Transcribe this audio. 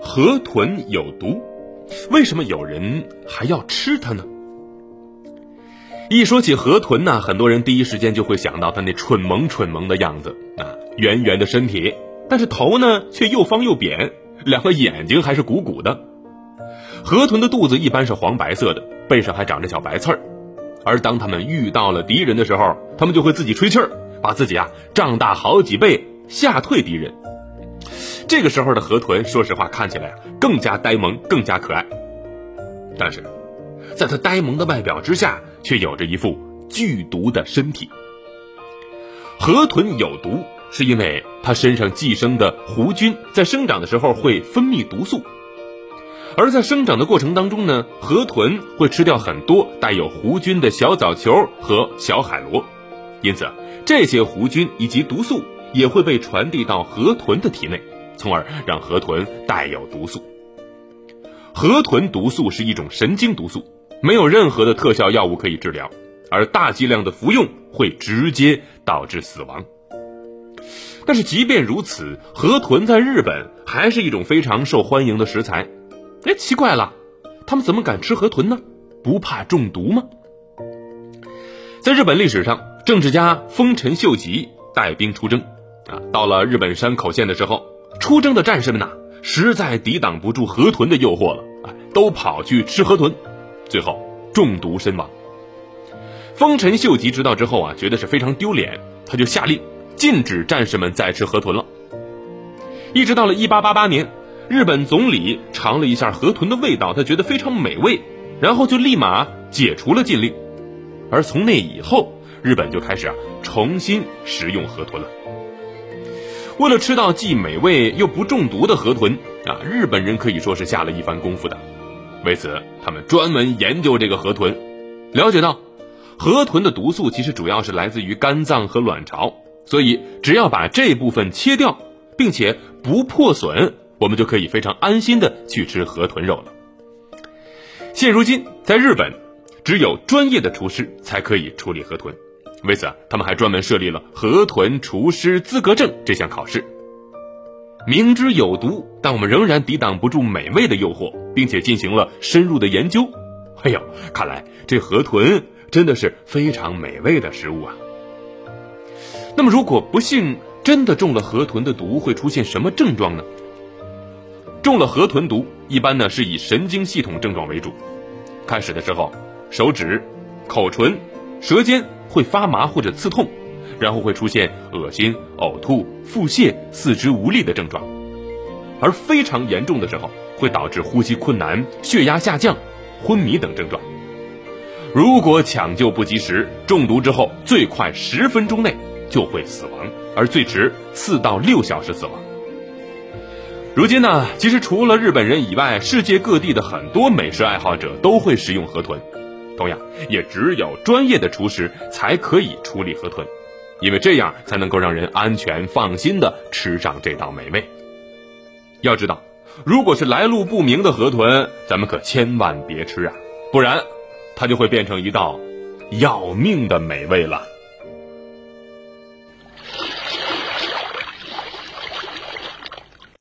河豚有毒，为什么有人还要吃它呢？一说起河豚呢，很多人第一时间就会想到它那蠢萌蠢萌的样子啊，圆圆的身体，但是头呢却又方又扁，两个眼睛还是鼓鼓的。河豚的肚子一般是黄白色的，背上还长着小白刺儿，而当它们遇到了敌人的时候，它们就会自己吹气儿，把自己啊胀大好几倍，吓退敌人。这个时候的河豚，说实话看起来更加呆萌，更加可爱。但是，在它呆萌的外表之下，却有着一副剧毒的身体。河豚有毒，是因为它身上寄生的弧菌在生长的时候会分泌毒素，而在生长的过程当中呢，河豚会吃掉很多带有弧菌的小藻球和小海螺，因此这些弧菌以及毒素也会被传递到河豚的体内。从而让河豚带有毒素。河豚毒素是一种神经毒素，没有任何的特效药物可以治疗，而大剂量的服用会直接导致死亡。但是即便如此，河豚在日本还是一种非常受欢迎的食材。哎，奇怪了，他们怎么敢吃河豚呢？不怕中毒吗？在日本历史上，政治家丰臣秀吉带兵出征，啊，到了日本山口县的时候。出征的战士们呐，实在抵挡不住河豚的诱惑了，哎，都跑去吃河豚，最后中毒身亡。丰臣秀吉知道之后啊，觉得是非常丢脸，他就下令禁止战士们再吃河豚了。一直到了1888年，日本总理尝了一下河豚的味道，他觉得非常美味，然后就立马解除了禁令。而从那以后，日本就开始啊重新食用河豚了。为了吃到既美味又不中毒的河豚啊，日本人可以说是下了一番功夫的。为此，他们专门研究这个河豚，了解到，河豚的毒素其实主要是来自于肝脏和卵巢，所以只要把这部分切掉，并且不破损，我们就可以非常安心的去吃河豚肉了。现如今，在日本，只有专业的厨师才可以处理河豚。为此，他们还专门设立了河豚厨师资格证这项考试。明知有毒，但我们仍然抵挡不住美味的诱惑，并且进行了深入的研究。哎呦，看来这河豚真的是非常美味的食物啊！那么，如果不幸真的中了河豚的毒，会出现什么症状呢？中了河豚毒，一般呢是以神经系统症状为主。开始的时候，手指、口唇、舌尖。会发麻或者刺痛，然后会出现恶心、呕吐、腹泻、四肢无力的症状，而非常严重的时候会导致呼吸困难、血压下降、昏迷等症状。如果抢救不及时，中毒之后最快十分钟内就会死亡，而最迟四到六小时死亡。如今呢，其实除了日本人以外，世界各地的很多美食爱好者都会食用河豚。同样，也只有专业的厨师才可以处理河豚，因为这样才能够让人安全放心的吃上这道美味。要知道，如果是来路不明的河豚，咱们可千万别吃啊，不然，它就会变成一道要命的美味了。